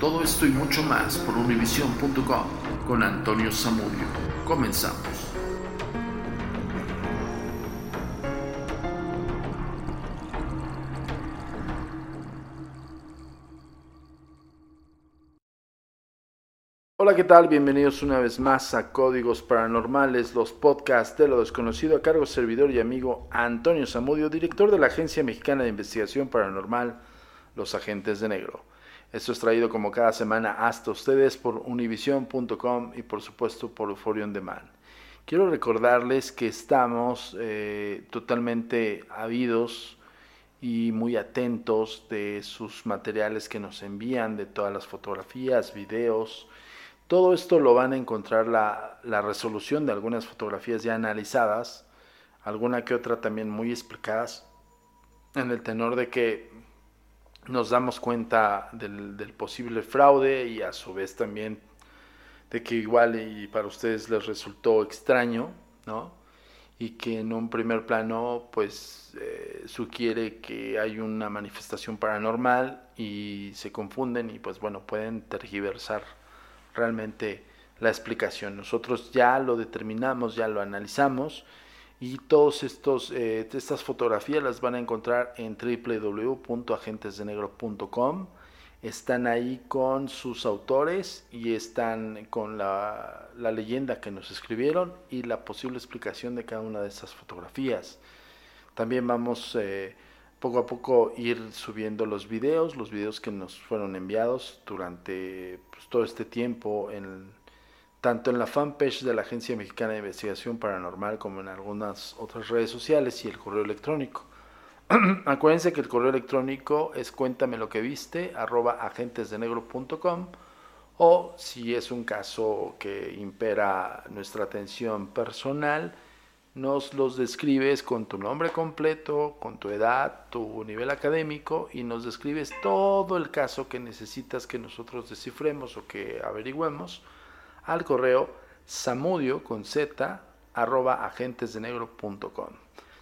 Todo esto y mucho más por univision.com con Antonio Zamudio. Comenzamos. Hola, ¿qué tal? Bienvenidos una vez más a Códigos Paranormales, los podcasts de lo desconocido a cargo servidor y amigo Antonio Zamudio, director de la Agencia Mexicana de Investigación Paranormal, Los Agentes de Negro. Esto es traído como cada semana hasta ustedes por univision.com y por supuesto por Euphoria Demand. Quiero recordarles que estamos eh, totalmente habidos y muy atentos de sus materiales que nos envían, de todas las fotografías, videos, todo esto lo van a encontrar la, la, resolución de algunas fotografías ya analizadas, alguna que otra también muy explicadas, en el tenor de que nos damos cuenta del, posible fraude y a su vez también de que igual y para ustedes les resultó extraño, ¿no? Y que en un primer plano pues eh, sugiere que hay una manifestación paranormal y se confunden y pues bueno, pueden tergiversar realmente la explicación. Nosotros ya lo determinamos, ya lo analizamos y todas eh, estas fotografías las van a encontrar en www.agentesdenegro.com. Están ahí con sus autores y están con la, la, leyenda que nos escribieron y la posible explicación de cada una de esas fotografías. También vamos eh, poco a poco ir subiendo los videos, los videos que nos fueron enviados durante pues, todo este tiempo, en, tanto en la fanpage de la Agencia Mexicana de Investigación Paranormal como en algunas otras redes sociales y el correo electrónico. Acuérdense que el correo electrónico es cuéntame lo que viste, arroba agentesdenegro.com o si es un caso que impera nuestra atención personal, nos los describes con tu nombre completo, con tu edad, tu nivel académico y nos describes todo el caso que necesitas que nosotros descifremos o que averigüemos al correo samudio con z arroba agentesdenegro.com.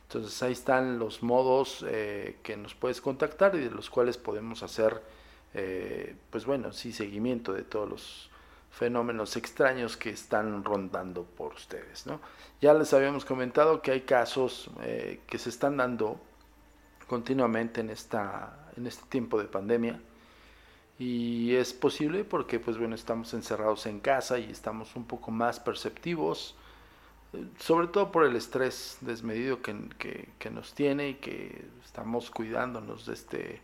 Entonces ahí están los modos eh, que nos puedes contactar y de los cuales podemos hacer, eh, pues bueno, sí, seguimiento de todos los fenómenos extraños que están rondando por ustedes. Ya les habíamos comentado que hay casos eh, que se están dando continuamente en, esta, en este tiempo de pandemia y es posible porque pues bueno estamos encerrados en casa y estamos un poco más perceptivos eh, sobre todo por el estrés desmedido que, que, nos tiene y que estamos cuidándonos de este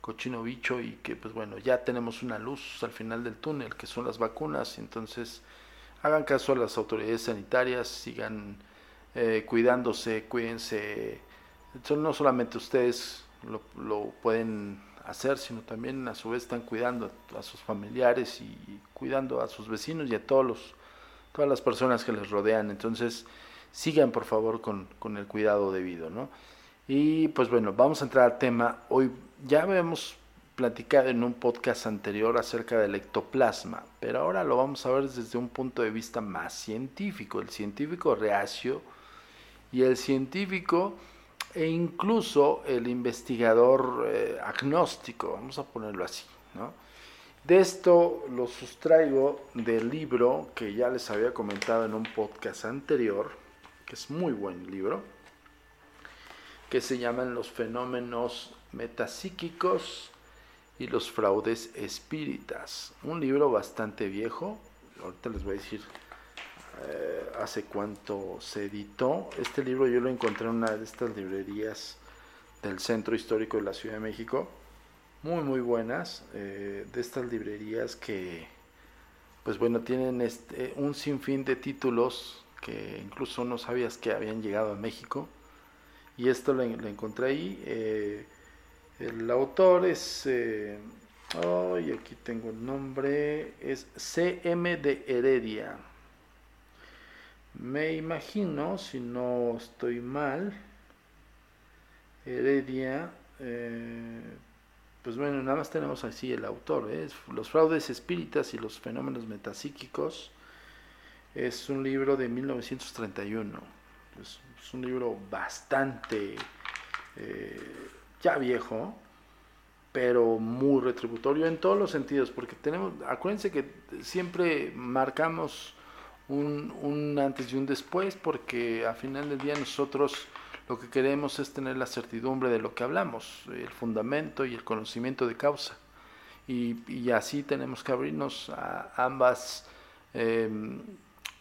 cochino bicho y que pues bueno, ya tenemos una luz al final del túnel, que son las vacunas, entonces hagan caso a las autoridades sanitarias, sigan eh, cuidándose, cuídense, no solamente ustedes lo, lo, pueden hacer, sino también a su vez están cuidando a, sus familiares y cuidando a sus vecinos y a todos los, todas las personas que les rodean, entonces sigan por favor con, con el cuidado debido, ¿no? Y pues bueno, vamos a entrar al tema. Hoy ya habíamos platicado en un podcast anterior acerca del ectoplasma, pero ahora lo vamos a ver desde un punto de vista más científico, el científico reacio y el científico e incluso el investigador eh, agnóstico, vamos a ponerlo así, ¿no? De esto lo sustraigo del libro que ya les había comentado en un podcast anterior, que es muy buen libro, que se llaman los fenómenos metapsíquicos y los fraudes espíritas. Un libro bastante viejo, ahorita les voy a decir eh, hace cuánto se editó. Este libro yo lo encontré en una de estas librerías del Centro Histórico de la Ciudad de México, muy muy buenas, eh, de estas librerías que pues bueno tienen este, un sinfín de títulos que incluso no sabías que habían llegado a México y esto lo, encontré ahí. Eh, el autor es, eh, aquí tengo el nombre, es CM de Heredia. Me imagino, si no estoy mal, Heredia, eh, pues bueno, nada más tenemos así el autor, ¿eh? Los fraudes espíritas y los fenómenos metapsíquicos. Es un libro de 1931. Es, un libro bastante eh, ya viejo, pero muy retributorio en todos los sentidos, porque tenemos, acuérdense que siempre marcamos un, antes y un después, porque a final del día nosotros lo que queremos es tener la certidumbre de lo que hablamos, el fundamento y el conocimiento de causa. Y, así tenemos que abrirnos a ambas em,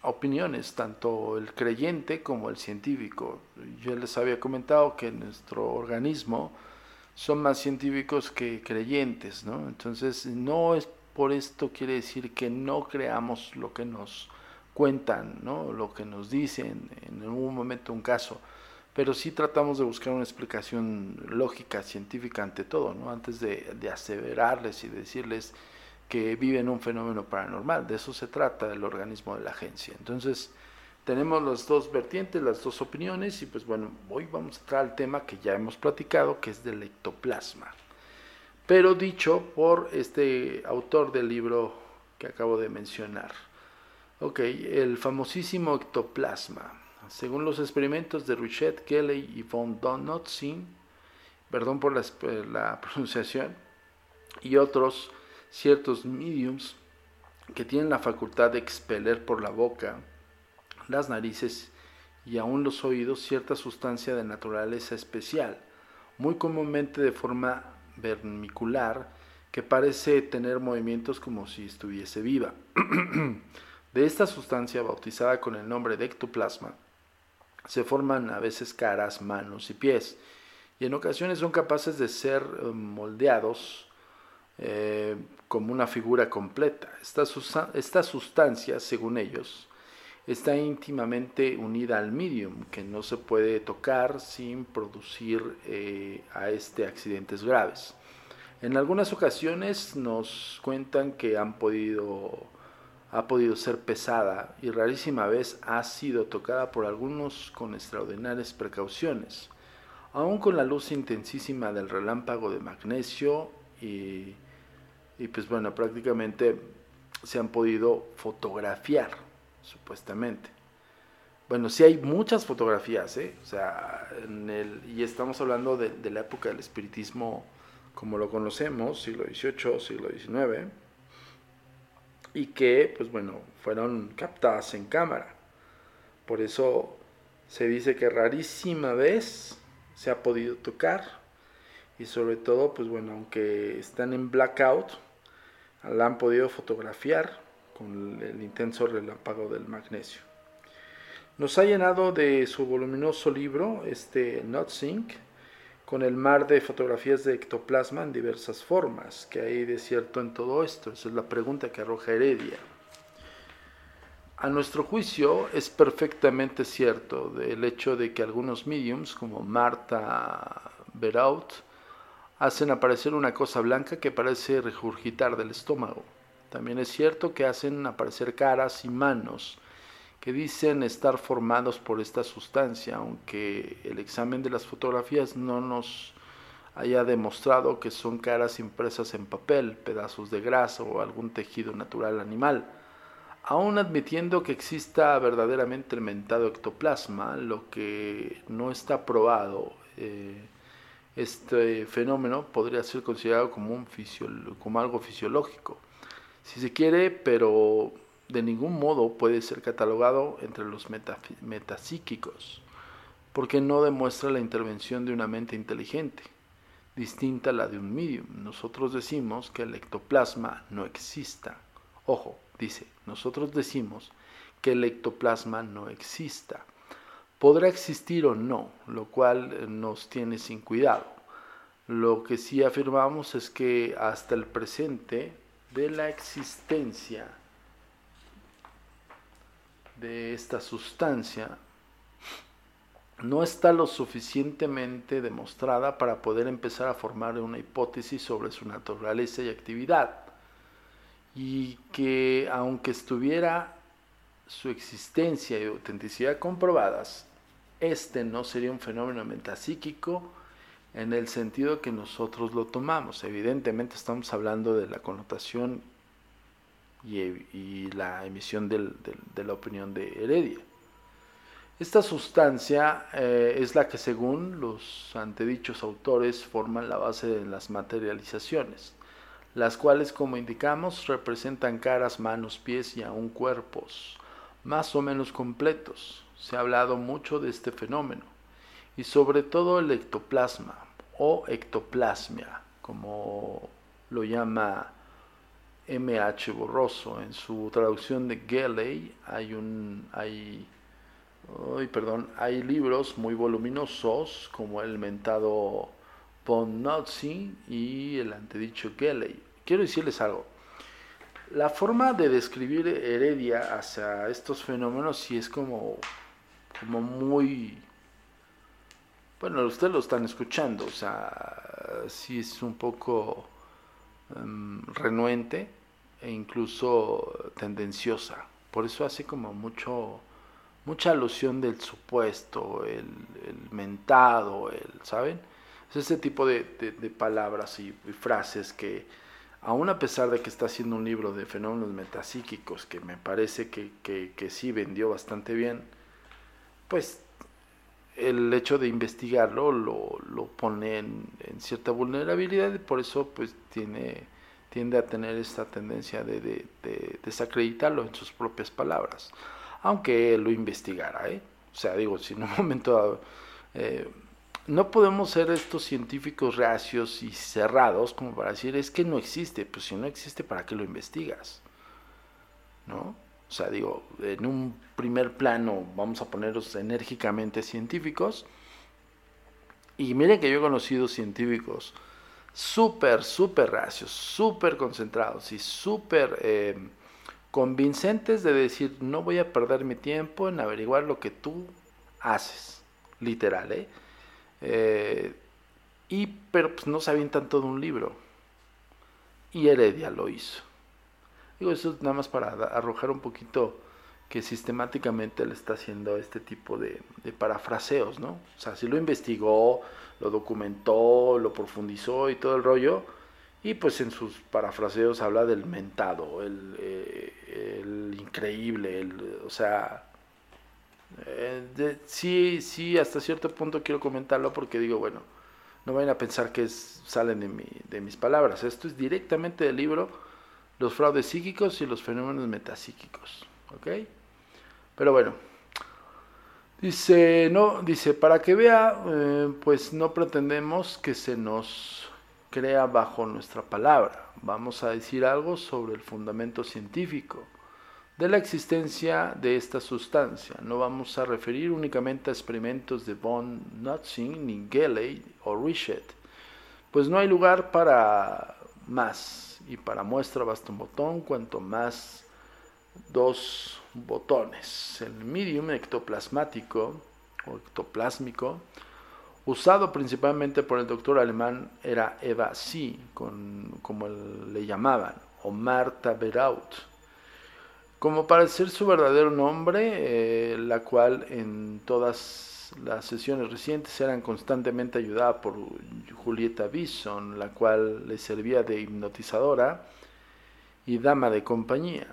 opiniones, tanto el creyente como el científico. Yo les había comentado que nuestro organismo son más científicos que creyentes, ¿no? Entonces, no es por esto quiere decir que no creamos lo que nos cuentan, ¿no? Lo que nos dicen en algún momento un caso, pero sí tratamos de buscar una explicación lógica, científica ante todo, ¿no? Antes de, aseverarles y decirles que viven un fenómeno paranormal. De eso se trata el organismo de la agencia. Entonces, tenemos las dos vertientes, las dos opiniones, y pues bueno, hoy vamos a entrar al tema que ya hemos platicado, que es del ectoplasma. Pero dicho por este autor del libro que acabo de mencionar. Ok, el famosísimo ectoplasma. Según los experimentos de Richard Kelly y von Donnotzin, perdón por la, la pronunciación, y otros, ciertos mediums que tienen la facultad de expeler por la boca, las narices y aún los oídos cierta sustancia de naturaleza especial, muy comúnmente de forma vermicular, que parece tener movimientos como si estuviese viva. de esta sustancia, bautizada con el nombre de ectoplasma, se forman a veces caras, manos y pies, y en ocasiones son capaces de ser eh, moldeados eh, como una figura completa. Esta, sustancia, según ellos, está íntimamente unida al medium, que no se puede tocar sin producir eh, a este accidentes graves. En algunas ocasiones nos cuentan que han podido, ha podido ser pesada y rarísima vez ha sido tocada por algunos con extraordinarias precauciones, aún con la luz intensísima del relámpago de magnesio y pues bueno, prácticamente se han podido fotografiar, supuestamente. Bueno, sí hay muchas fotografías, ¿eh? O sea, y estamos hablando de, de la época del espiritismo como lo conocemos, siglo XVIII, siglo XIX, y que, pues bueno, fueron captadas en cámara. Por eso se dice que rarísima vez se ha podido tocar, y sobre todo, pues bueno, aunque están en blackout, la han podido fotografiar con el intenso relámpago del magnesio. Nos ha llenado de su voluminoso libro, este Notsync, con el mar de fotografías de ectoplasma en diversas formas. que hay de cierto en todo esto? Esa es la pregunta que arroja Heredia. A nuestro juicio es perfectamente cierto el hecho de que algunos mediums, como Marta Beraut, hacen aparecer una cosa blanca que parece regurgitar del estómago. También es cierto que hacen aparecer caras y manos que dicen estar formados por esta sustancia, aunque el examen de las fotografías no nos haya demostrado que son caras impresas en papel, pedazos de grasa o algún tejido natural animal. Aún admitiendo que exista verdaderamente el mentado ectoplasma, lo que no está probado eh, este fenómeno podría ser considerado como, algo fisiológico, si se quiere, pero de ningún modo puede ser catalogado entre los metapsíquicos, porque no demuestra la intervención de una mente inteligente. distinta a la de un medium. Nosotros decimos que el ectoplasma no exista. Ojo, dice, nosotros decimos que el ectoplasma no exista. Podrá existir o no, lo cual nos tiene sin cuidado. Lo que sí afirmamos es que hasta el presente de la existencia de esta sustancia no está lo suficientemente demostrada para poder empezar a formar una hipótesis sobre su naturaleza y actividad. Y que aunque estuviera su existencia y autenticidad comprobadas, este no sería un fenómeno metapsíquico en el sentido que nosotros lo tomamos. Evidentemente estamos hablando de la connotación y, la emisión de la opinión de Heredia. Esta sustancia eh, es la que según los antedichos autores forman la base de las materializaciones, las cuales como indicamos representan caras, manos, pies y aún cuerpos, más o menos completos. Se ha hablado mucho de este fenómeno y sobre todo el ectoplasma o ectoplasmia, como lo llama M.H. Borroso. En su traducción de Gelley hay un... Hay, perdón, hay libros muy voluminosos como el mentado Nazi y el antedicho Gelley. Quiero decirles algo. La forma de describir Heredia hacia estos fenómenos sí es como, como muy... Bueno, ustedes lo están escuchando, o sea, sí es un poco em, renuente e incluso tendenciosa. Por eso hace como mucho mucha alusión del supuesto, el, mentado, el, ¿saben? Es ese tipo de, palabras y, frases que, aún a pesar de que está haciendo un libro de fenómenos metapsíquicos, que me parece que, que, sí vendió bastante bien, pues el hecho de investigarlo lo, lo pone en, en, cierta vulnerabilidad y por eso pues tiene tiende a tener esta tendencia de, desacreditarlo en sus propias palabras, aunque lo investigara. ¿eh? O sea, digo, si en un momento eh, no podemos ser estos científicos reacios y cerrados como para decir, es que no existe, pues si no existe, ¿para qué lo investigas? ¿No? O sea, digo, en un primer plano vamos a ponerlos enérgicamente científicos. Y miren que yo he conocido científicos súper, súper racios, súper concentrados y súper eh, convincentes de decir, no voy a perder mi tiempo en averiguar lo que tú haces, literal, ¿eh? eh y, pero pues no sabían tanto de un libro. Y Heredia lo hizo. Digo, eso es nada más para arrojar un poquito que sistemáticamente le está haciendo este tipo de, de parafraseos, ¿no? O sea, si lo investigó, lo documentó, lo profundizó y todo el rollo. Y pues en sus parafraseos habla del mentado, el, eh, increíble, el, o sea, eh, sí, sí, hasta cierto punto quiero comentarlo porque digo, bueno, no vayan a pensar que salen de, mi, de mis palabras. Esto es directamente del libro Los fraudes psíquicos y los fenómenos metapsíquicos. ¿Ok? Pero bueno, Dice, no, dice, para que vea, eh, pues no pretendemos que se nos crea bajo nuestra palabra. Vamos a decir algo sobre el fundamento científico de la existencia de esta sustancia. No vamos a referir únicamente a experimentos de von Nutzing, ni o Richet, pues no hay lugar para más, y para muestra basta un botón, cuanto más dos botones. El medium ectoplasmático o ectoplásmico, usado principalmente por el doctor alemán, era Eva C, con, como le llamaban, o Marta Beraut. Como para ser su verdadero nombre, eh, la cual en todas las sesiones recientes eran constantemente ayudada por Julieta Bison, la cual le servía de hipnotizadora y dama de compañía.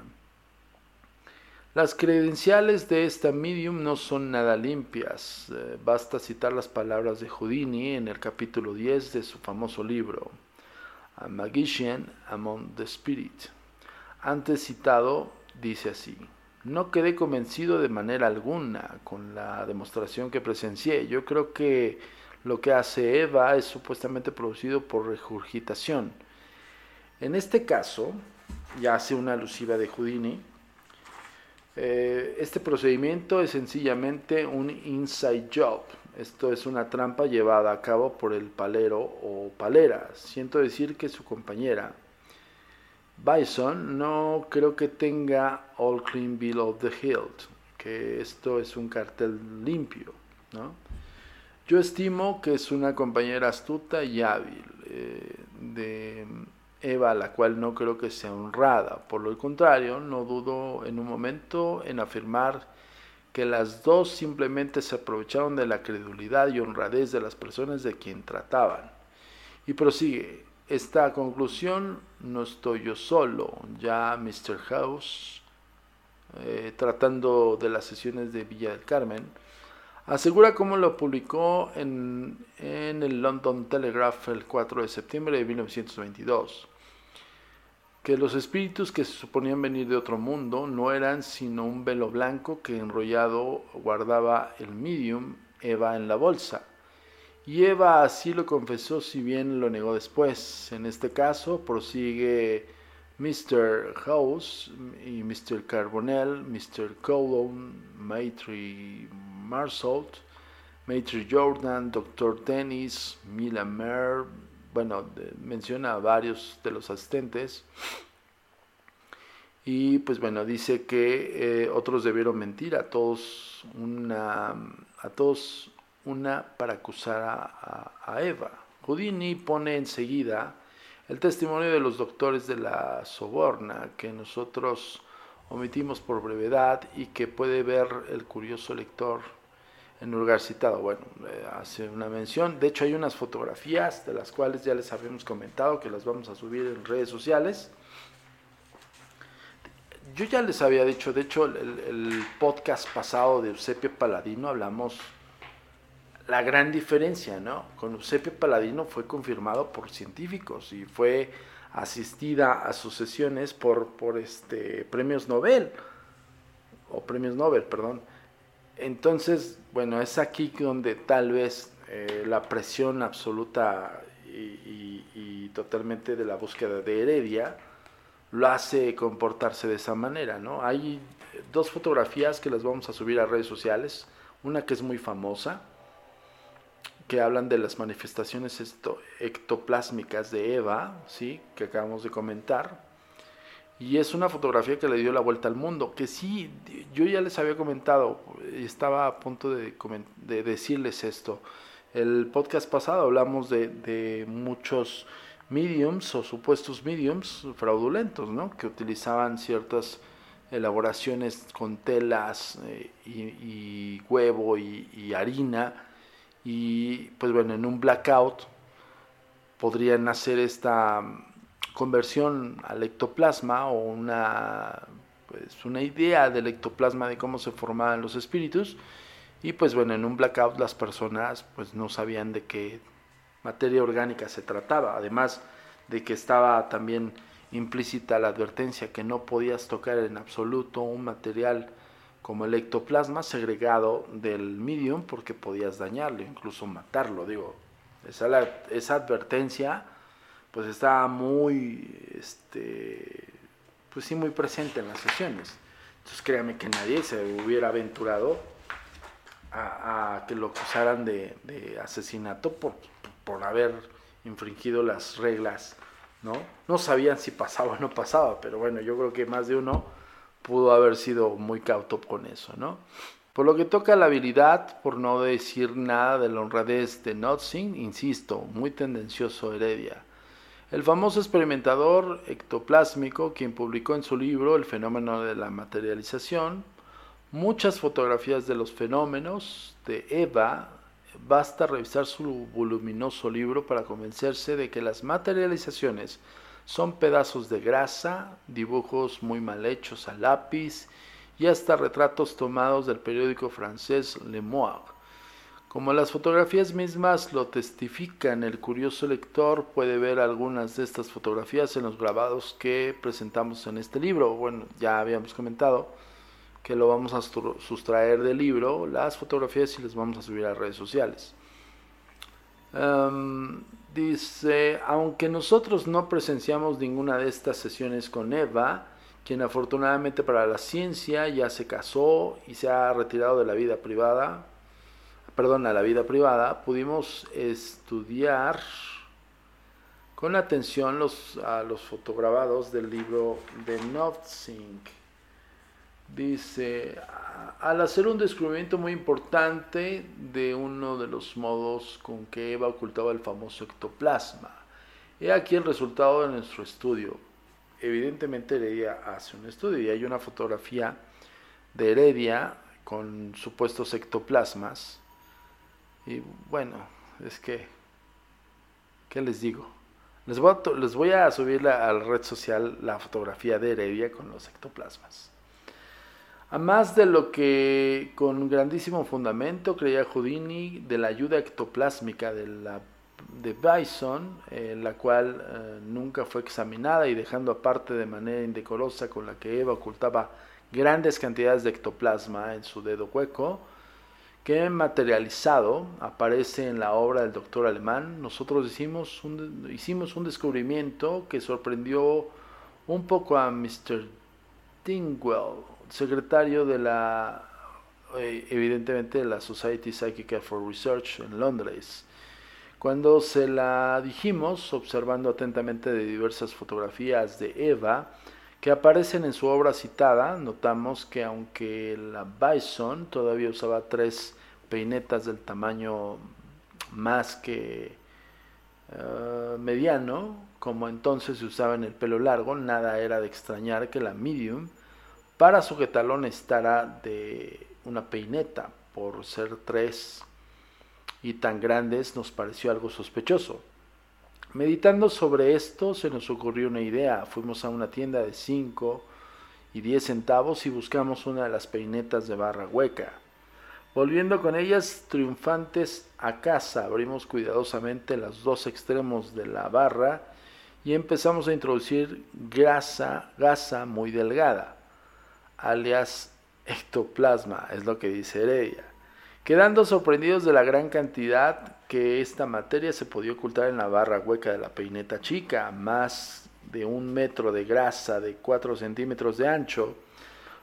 Las credenciales de esta medium no son nada limpias. Eh, basta citar las palabras de Houdini en el capítulo 10 de su famoso libro, A Magician Among the Spirit. Antes citado, dice así. No quedé convencido de manera alguna con la demostración que presencié. Yo creo que lo que hace Eva es supuestamente producido por regurgitación. En este caso, ya hace una alusiva de Houdini, eh, este procedimiento es sencillamente un inside job. Esto es una trampa llevada a cabo por el palero o palera. Siento decir que su compañera, Bison, no creo que tenga All Clean Bill of the Hilt, que esto es un cartel limpio. Yo estimo que es una compañera astuta y hábil. Eh, de Eva, la cual no creo que sea honrada. Por lo contrario, no dudo en un momento en afirmar que las dos simplemente se aprovecharon de la credulidad y honradez de las personas de quien trataban. Y prosigue, esta conclusión no estoy yo solo, ya Mr. House, eh, tratando de las sesiones de Villa del Carmen, asegura como lo publicó en, en el London Telegraph el 4 de septiembre de 1922 que los espíritus que se suponían venir de otro mundo no eran sino un velo blanco que enrollado guardaba el medium Eva en la bolsa. Y Eva así lo confesó si bien lo negó después. En este caso prosigue Mr. House y Mr. Carbonell, Mr. Colon, Maitri Marsault, Maitri Jordan, Dr. Dennis, Mila Mer, bueno, menciona a varios de los asistentes. Y pues bueno, dice que eh, otros debieron mentir, a todos una, a todos una para acusar a, a, Eva. Houdini pone enseguida el testimonio de los doctores de la Soborna, que nosotros omitimos por brevedad y que puede ver el curioso lector en lugar citado. Bueno, eh, hace una mención. De hecho, hay unas fotografías de las cuales ya les habíamos comentado que las vamos a subir en redes sociales. Yo ya les había dicho, de hecho, el, podcast pasado de Eusebio Paladino hablamos la gran diferencia, ¿no? Con Eusebio Paladino fue confirmado por científicos y fue asistida a sus sesiones por, por este, premios Nobel, o premios Nobel, perdón. Entonces, bueno, es aquí donde tal vez eh, la presión absoluta y, totalmente de la búsqueda de Heredia lo hace comportarse de esa manera, ¿no? Hay dos fotografías que las vamos a subir a redes sociales, una que es muy famosa, que hablan de las manifestaciones ectoplásmicas de Eva, ¿sí? que acabamos de comentar, y es una fotografía que le dio la vuelta al mundo, que sí, yo ya les había comentado, estaba a punto de, de decirles esto. El podcast pasado hablamos de, muchos mediums o supuestos mediums fraudulentos, ¿no? Que utilizaban ciertas elaboraciones con telas eh, y, huevo y, y harina. Y pues bueno, en un blackout podrían hacer esta conversión al ectoplasma o una, pues, una idea del ectoplasma de cómo se formaban los espíritus. Y pues bueno, en un blackout las personas pues no sabían de qué materia orgánica se trataba. Además de que estaba también implícita la advertencia que no podías tocar en absoluto un material como el ectoplasma segregado del medium porque podías dañarlo, incluso matarlo. Digo, esa, esa advertencia pues estaba muy, este, pues sí, muy presente en las sesiones. Entonces créame que nadie se hubiera aventurado a, que lo acusaran de, asesinato por, por, haber infringido las reglas, ¿no? No sabían si pasaba o no pasaba, pero bueno, yo creo que más de uno pudo haber sido muy cauto con eso, ¿no? Por lo que toca la habilidad, por no decir nada de la honradez de Notzing, insisto, muy tendencioso Heredia. El famoso experimentador ectoplásmico, quien publicó en su libro El fenómeno de la materialización, muchas fotografías de los fenómenos de Eva, basta revisar su voluminoso libro para convencerse de que las materializaciones son pedazos de grasa, dibujos muy mal hechos a lápiz y hasta retratos tomados del periódico francés Le Monde. Como las fotografías mismas lo testifican, el curioso lector puede ver algunas de estas fotografías en los grabados que presentamos en este libro. Bueno, ya habíamos comentado que lo vamos a sustraer del libro, las fotografías y las vamos a subir a redes sociales. Em, dice, aunque nosotros no presenciamos ninguna de estas sesiones con Eva, quien afortunadamente para la ciencia ya se casó y se ha retirado de la vida privada, perdón, a la vida privada, pudimos estudiar con atención los, a los fotograbados del libro de Notzing. Dice, al hacer un descubrimiento muy importante de uno de los modos con que Eva ocultaba el famoso ectoplasma. He aquí el resultado de nuestro estudio. Evidentemente Heredia hace un estudio y hay una fotografía de Heredia con supuestos ectoplasmas. Y bueno, es que, ¿qué les digo? Les voy a, a subir a la red social la fotografía de Heredia con los ectoplasmas. A más de lo que con grandísimo fundamento creía Houdini de la ayuda ectoplásmica de, la, de Bison, la cual eh, nunca fue examinada y dejando aparte de manera indecorosa con la que Eva ocultaba grandes cantidades de ectoplasma en su dedo hueco, que materializado aparece en la obra del doctor alemán, nosotros hicimos un, descubrimiento que sorprendió un poco a Mr. Dingwell, secretario de la, eh, evidentemente, de la Society Psychical for Research en Londres. Cuando se la dijimos, observando atentamente de diversas fotografías de Eva, que aparecen en su obra citada, notamos que aunque la Bison todavía usaba tres peinetas del tamaño más que eh, mediano, como entonces se usaba en el pelo largo, nada era de extrañar que la medium para sujetarlo necesitará de una peineta, por ser tres y tan grandes nos pareció algo sospechoso. Meditando sobre esto se nos ocurrió una idea. Fuimos a una tienda de 5 y 10 centavos y buscamos una de las peinetas de barra hueca. Volviendo con ellas triunfantes a casa, abrimos cuidadosamente los dos extremos de la barra y empezamos a introducir grasa, gasa muy delgada alias ectoplasma, es lo que dice Heredia, quedando sorprendidos de la gran cantidad que esta materia se podía ocultar en la barra hueca de la peineta chica, más de un metro de grasa de 4 centímetros de ancho.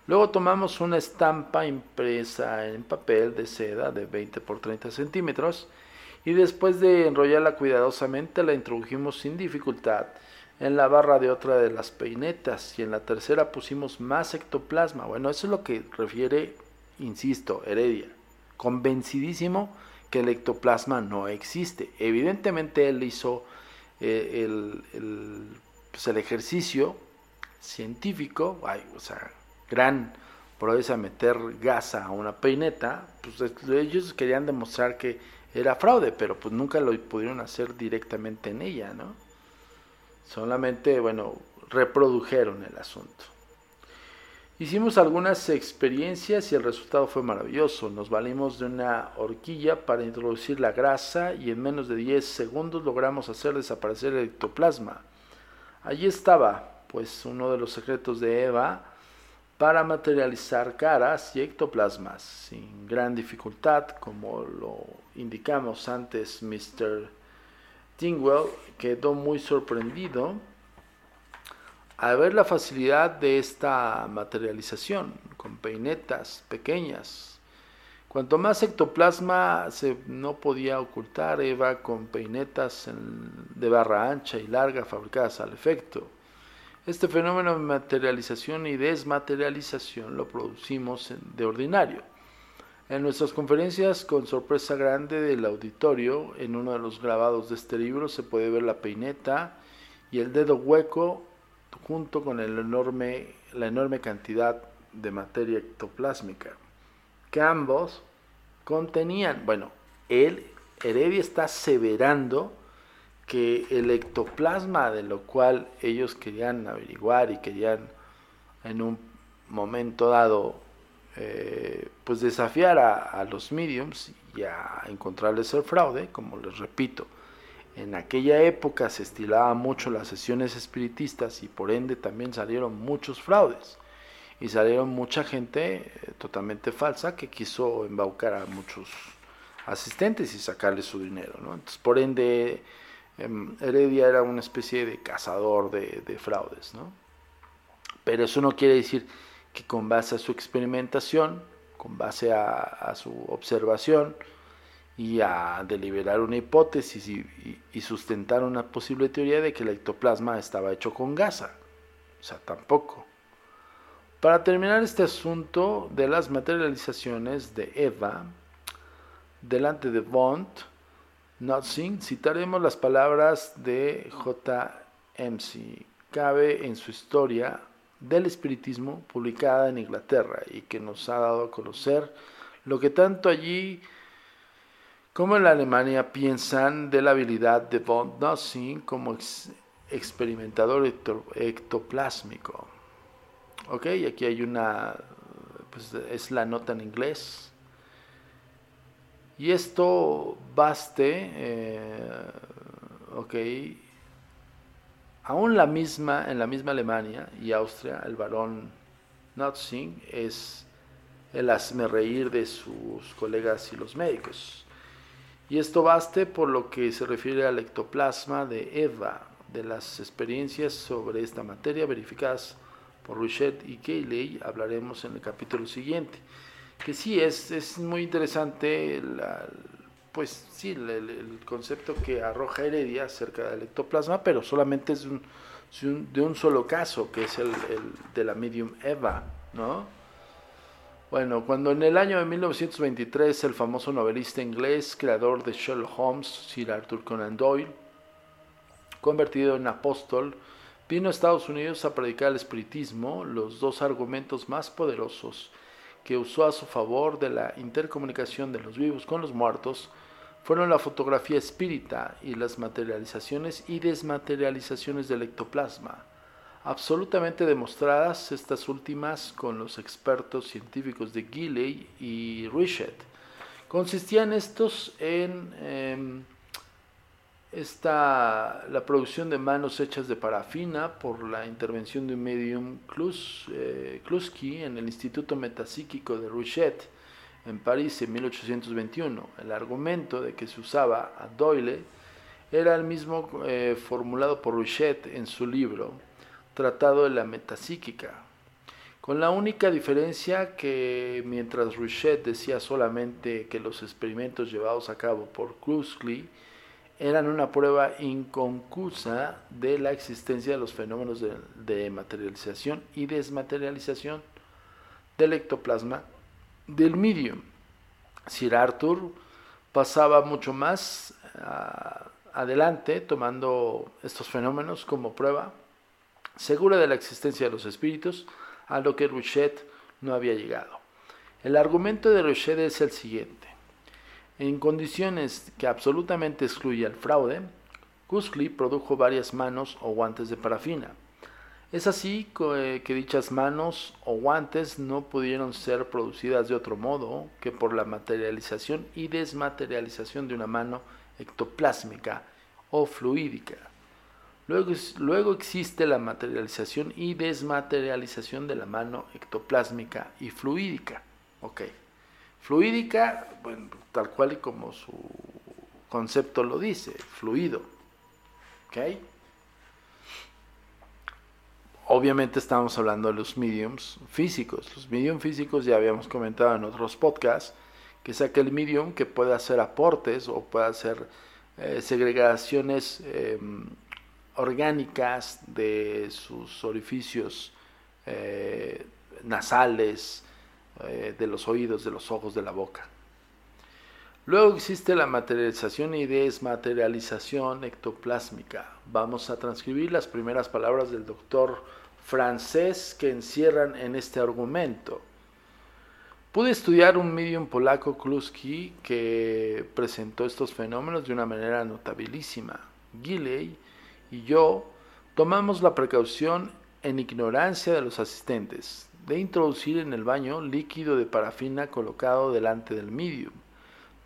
Luego tomamos una estampa impresa en papel de seda de 20 por 30 centímetros y después de enrollarla cuidadosamente la introdujimos sin dificultad en la barra de otra de las peinetas y en la tercera pusimos más ectoplasma. Bueno, eso es lo que refiere, insisto, Heredia. Convencidísimo que el ectoplasma no existe. Evidentemente él hizo eh, el, pues, el, ejercicio científico, o sea, gran proeza meter gasa a una peineta, pues ellos querían demostrar que era fraude, pero pues nunca lo pudieron hacer directamente en ella, ¿no? Solamente, bueno, reprodujeron el asunto. Hicimos algunas experiencias y el resultado fue maravilloso. Nos valimos de una horquilla para introducir la grasa y en menos de 10 segundos logramos hacer desaparecer el ectoplasma. Allí estaba, pues, uno de los secretos de Eva para materializar caras y ectoplasmas sin gran dificultad, como lo indicamos antes Mr. Tingwell quedó muy sorprendido al ver la facilidad de esta materialización con peinetas pequeñas. Cuanto más ectoplasma se no podía ocultar, Eva con peinetas de barra ancha y larga fabricadas al efecto. Este fenómeno de materialización y desmaterialización lo producimos de ordinario. En nuestras conferencias, con sorpresa grande del auditorio, en uno de los grabados de este libro se puede ver la peineta y el dedo hueco junto con enorme, la enorme cantidad de materia ectoplásmica que ambos contenían. Bueno, él, Heredia está aseverando que el ectoplasma de lo cual ellos querían averiguar y querían en un momento dado eh, pues desafiar a, los mediums y a encontrarles el fraude, como les repito, en aquella época se estilaba mucho las sesiones espiritistas y por ende también salieron muchos fraudes y salieron mucha gente eh, totalmente falsa que quiso embaucar a muchos asistentes y sacarles su dinero. ¿no? Entonces, por ende, em, Heredia era una especie de cazador de, de fraudes. Pero eso no quiere decir que con base a su experimentación, con base a, su observación y a deliberar una hipótesis y, sustentar una posible teoría de que el ectoplasma estaba hecho con gasa. O sea, tampoco. Para terminar este asunto de las materializaciones de Eva, delante de Bond, Nothing, citaremos las palabras de J. MC. Cabe en su historia del espiritismo publicada en Inglaterra y que nos ha dado a conocer lo que tanto allí como en la Alemania piensan de la habilidad de von Nossing como experimentador ectoplásmico. Ok, aquí hay una, pues es la nota en inglés. Y esto baste, eh, ok, Aún la misma, en la misma Alemania y Austria, el varón Notzing es el hazme reír de sus colegas y los médicos. Y esto baste por lo que se refiere al ectoplasma de Eva, de las experiencias sobre esta materia verificadas por Richet y Cayley, hablaremos en el capítulo siguiente. Que sí, es, es muy interesante pues sí, el, concepto que arroja Heredia acerca del ectoplasma, pero solamente es de un solo caso, que es el, de la medium Eva, ¿no? Bueno, cuando en el año de 1923 el famoso novelista inglés, creador de Sherlock Holmes, Sir Arthur Conan Doyle, convertido en apóstol, vino a Estados Unidos a predicar el espiritismo, los dos argumentos más poderosos que usó a su favor de la intercomunicación de los vivos con los muertos fueron la fotografía espírita y las materializaciones y desmaterializaciones del ectoplasma, absolutamente demostradas estas últimas con los expertos científicos de Gilley y Richet. Consistían estos en em, esta, la producción de manos hechas de parafina por la intervención de un medium Klus, eh, Kluski en el Instituto Metapsíquico de Richet, en París en 1821. El argumento de que se usaba a Doyle era el mismo eh, formulado por Richet en su libro Tratado de la Metapsíquica, con la única diferencia que mientras Richet decía solamente que los experimentos llevados a cabo por Kruskli eran una prueba inconcusa de la existencia de los fenómenos de, materialización y desmaterialización del ectoplasma del medium. Sir Arthur pasaba mucho más ah, adelante tomando estos fenómenos como prueba segura de la existencia de los espíritus, a lo que Ruchet no había llegado. El argumento de Ruchet es el siguiente. En condiciones que absolutamente excluye el fraude, Kuskli produjo varias manos o guantes de parafina, es así eh, que dichas manos o guantes no pudieron ser producidas de otro modo que por la materialización y desmaterialización de una mano ectoplásmica o fluídica. Luego, luego existe la materialización y desmaterialización de la mano ectoplásmica y fluídica. Ok. Fluídica, bueno, tal cual y como su concepto lo dice, fluido. ¿Ok? obviamente estamos hablando de los mediums físicos. Los mediums físicos ya habíamos comentado en otros podcasts, que es aquel medium que puede hacer aportes o puede hacer eh, segregaciones em, orgánicas de sus orificios eh, nasales, eh, de los oídos, de los ojos, de la boca. Luego existe la materialización y desmaterialización ectoplásmica. Vamos a transcribir las primeras palabras del doctor francés que encierran en este argumento. Pude estudiar un medium polaco Kluski que presentó estos fenómenos de una manera notabilísima. Gilley y yo tomamos la precaución, en ignorancia de los asistentes, de introducir en el baño líquido de parafina colocado delante del medium.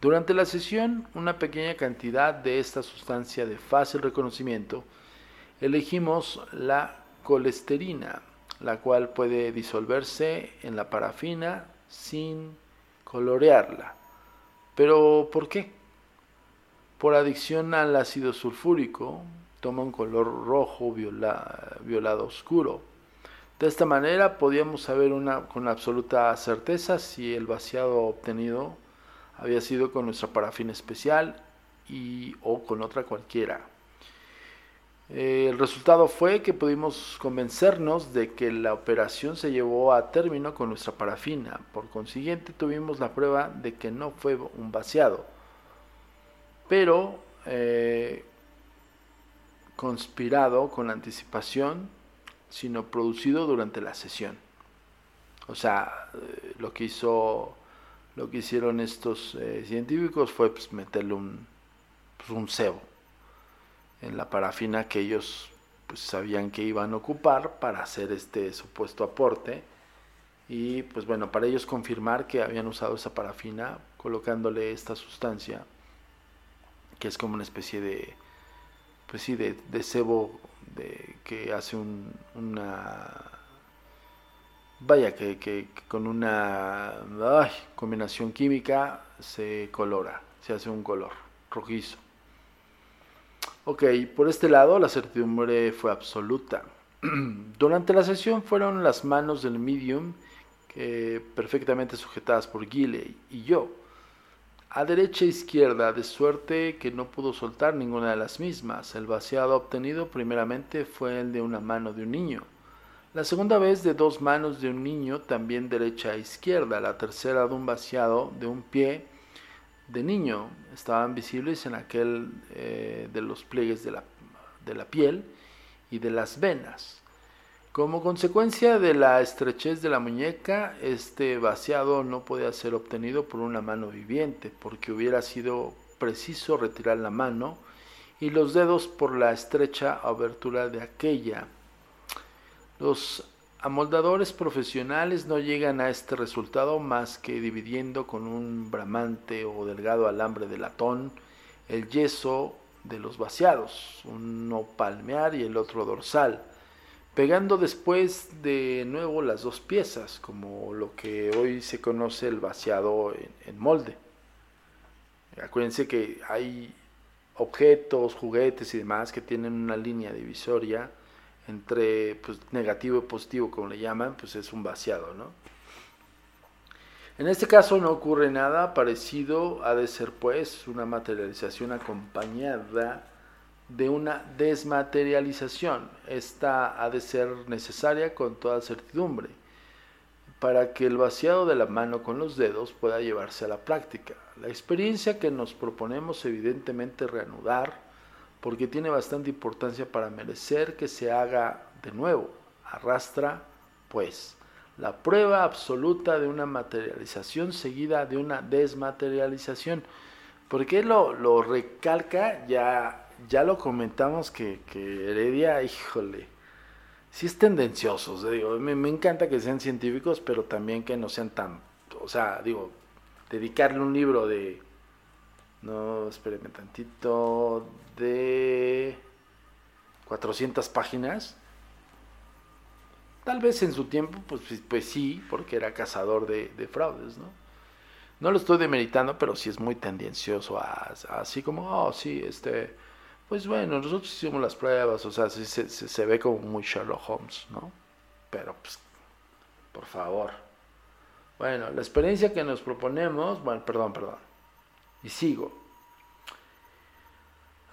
Durante la sesión, una pequeña cantidad de esta sustancia de fácil reconocimiento, elegimos la colesterina, la cual puede disolverse en la parafina sin colorearla. ¿Pero por qué? Por adicción al ácido sulfúrico, toma un color rojo violado oscuro. De esta manera podíamos saber una, con absoluta certeza si el vaciado obtenido había sido con nuestra parafina especial y, o con otra cualquiera. Eh, el resultado fue que pudimos convencernos de que la operación se llevó a término con nuestra parafina. Por consiguiente, tuvimos la prueba de que no fue un vaciado, pero eh, conspirado con anticipación, sino producido durante la sesión. O sea, eh, lo que hizo, lo que hicieron estos científicos fue pues, meterle un, pues, un cebo en la parafina que ellos pues, sabían que iban a ocupar para hacer este supuesto aporte y pues bueno, para ellos confirmar que habían usado esa parafina colocándole esta sustancia que es como una especie de pues sí, de, de cebo de, que hace un, una vaya que, que, con una combinación química se colora, se hace un color rojizo. Ok, por este lado la certidumbre fue absoluta. Durante la sesión fueron las manos del medium perfectamente sujetadas por Gilley y yo, a derecha e izquierda, de suerte que no pudo soltar ninguna de las mismas. El vaciado obtenido primeramente fue el de una mano de un niño. La segunda vez de dos manos de un niño, también derecha e izquierda. La tercera de un vaciado de un pie de niño estaban visibles en aquel eh, de los pliegues de la, de la piel y de las venas. Como consecuencia de la estrechez de la muñeca, este vaciado no podía ser obtenido por una mano viviente, porque hubiera sido preciso retirar la mano y los dedos por la estrecha abertura de aquella. Los amoldadores profesionales no llegan a este resultado más que dividiendo con un bramante o delgado alambre de latón el yeso de los vaciados, uno palmear y el otro dorsal, pegando después de nuevo las dos piezas, como lo que hoy se conoce el vaciado en, molde. Acuérdense que hay objetos, juguetes y demás que tienen una línea divisoria entre pues, negativo y positivo, como le llaman, pues es un vaciado, ¿no? En este caso no ocurre nada parecido, ha de ser pues una materialización acompañada de una desmaterialización. Esta ha de ser necesaria con toda certidumbre para que el vaciado de la mano con los dedos pueda llevarse a la práctica. La experiencia que nos proponemos evidentemente reanudar porque tiene bastante importancia para merecer que se haga de nuevo. Arrastra, pues, la prueba absoluta de una materialización seguida de una desmaterialización. porque lo, lo recalca? Ya, ya lo comentamos que, que Heredia, híjole, sí es tendencioso. digo, me, encanta que sean científicos, pero también que no sean tan, o sea, digo, dedicarle un libro de no, espérenme tantito, de 400 páginas. Tal vez en su tiempo, pues, pues sí, porque era cazador de, fraudes, ¿no? No lo estoy demeritando, pero sí es muy tendencioso, así como, oh, sí, este, pues bueno, nosotros hicimos las pruebas, o sea, sí, se, se, ve como muy Sherlock Holmes, ¿no? Pero, pues, por favor. Bueno, la experiencia que nos proponemos, bueno, perdón, perdón. Y sigo.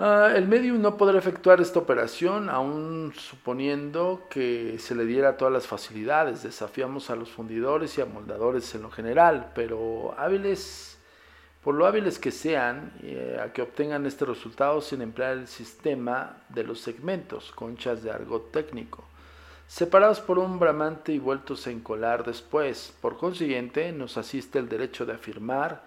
Ah, el medium no podrá efectuar esta operación aún suponiendo que se le diera todas las facilidades. Desafiamos a los fundidores y amoldadores en lo general, pero hábiles, por lo hábiles que sean, eh, a que obtengan este resultado sin emplear el sistema de los segmentos, conchas de argot técnico, separados por un bramante y vueltos a encolar después. Por consiguiente, nos asiste el derecho de afirmar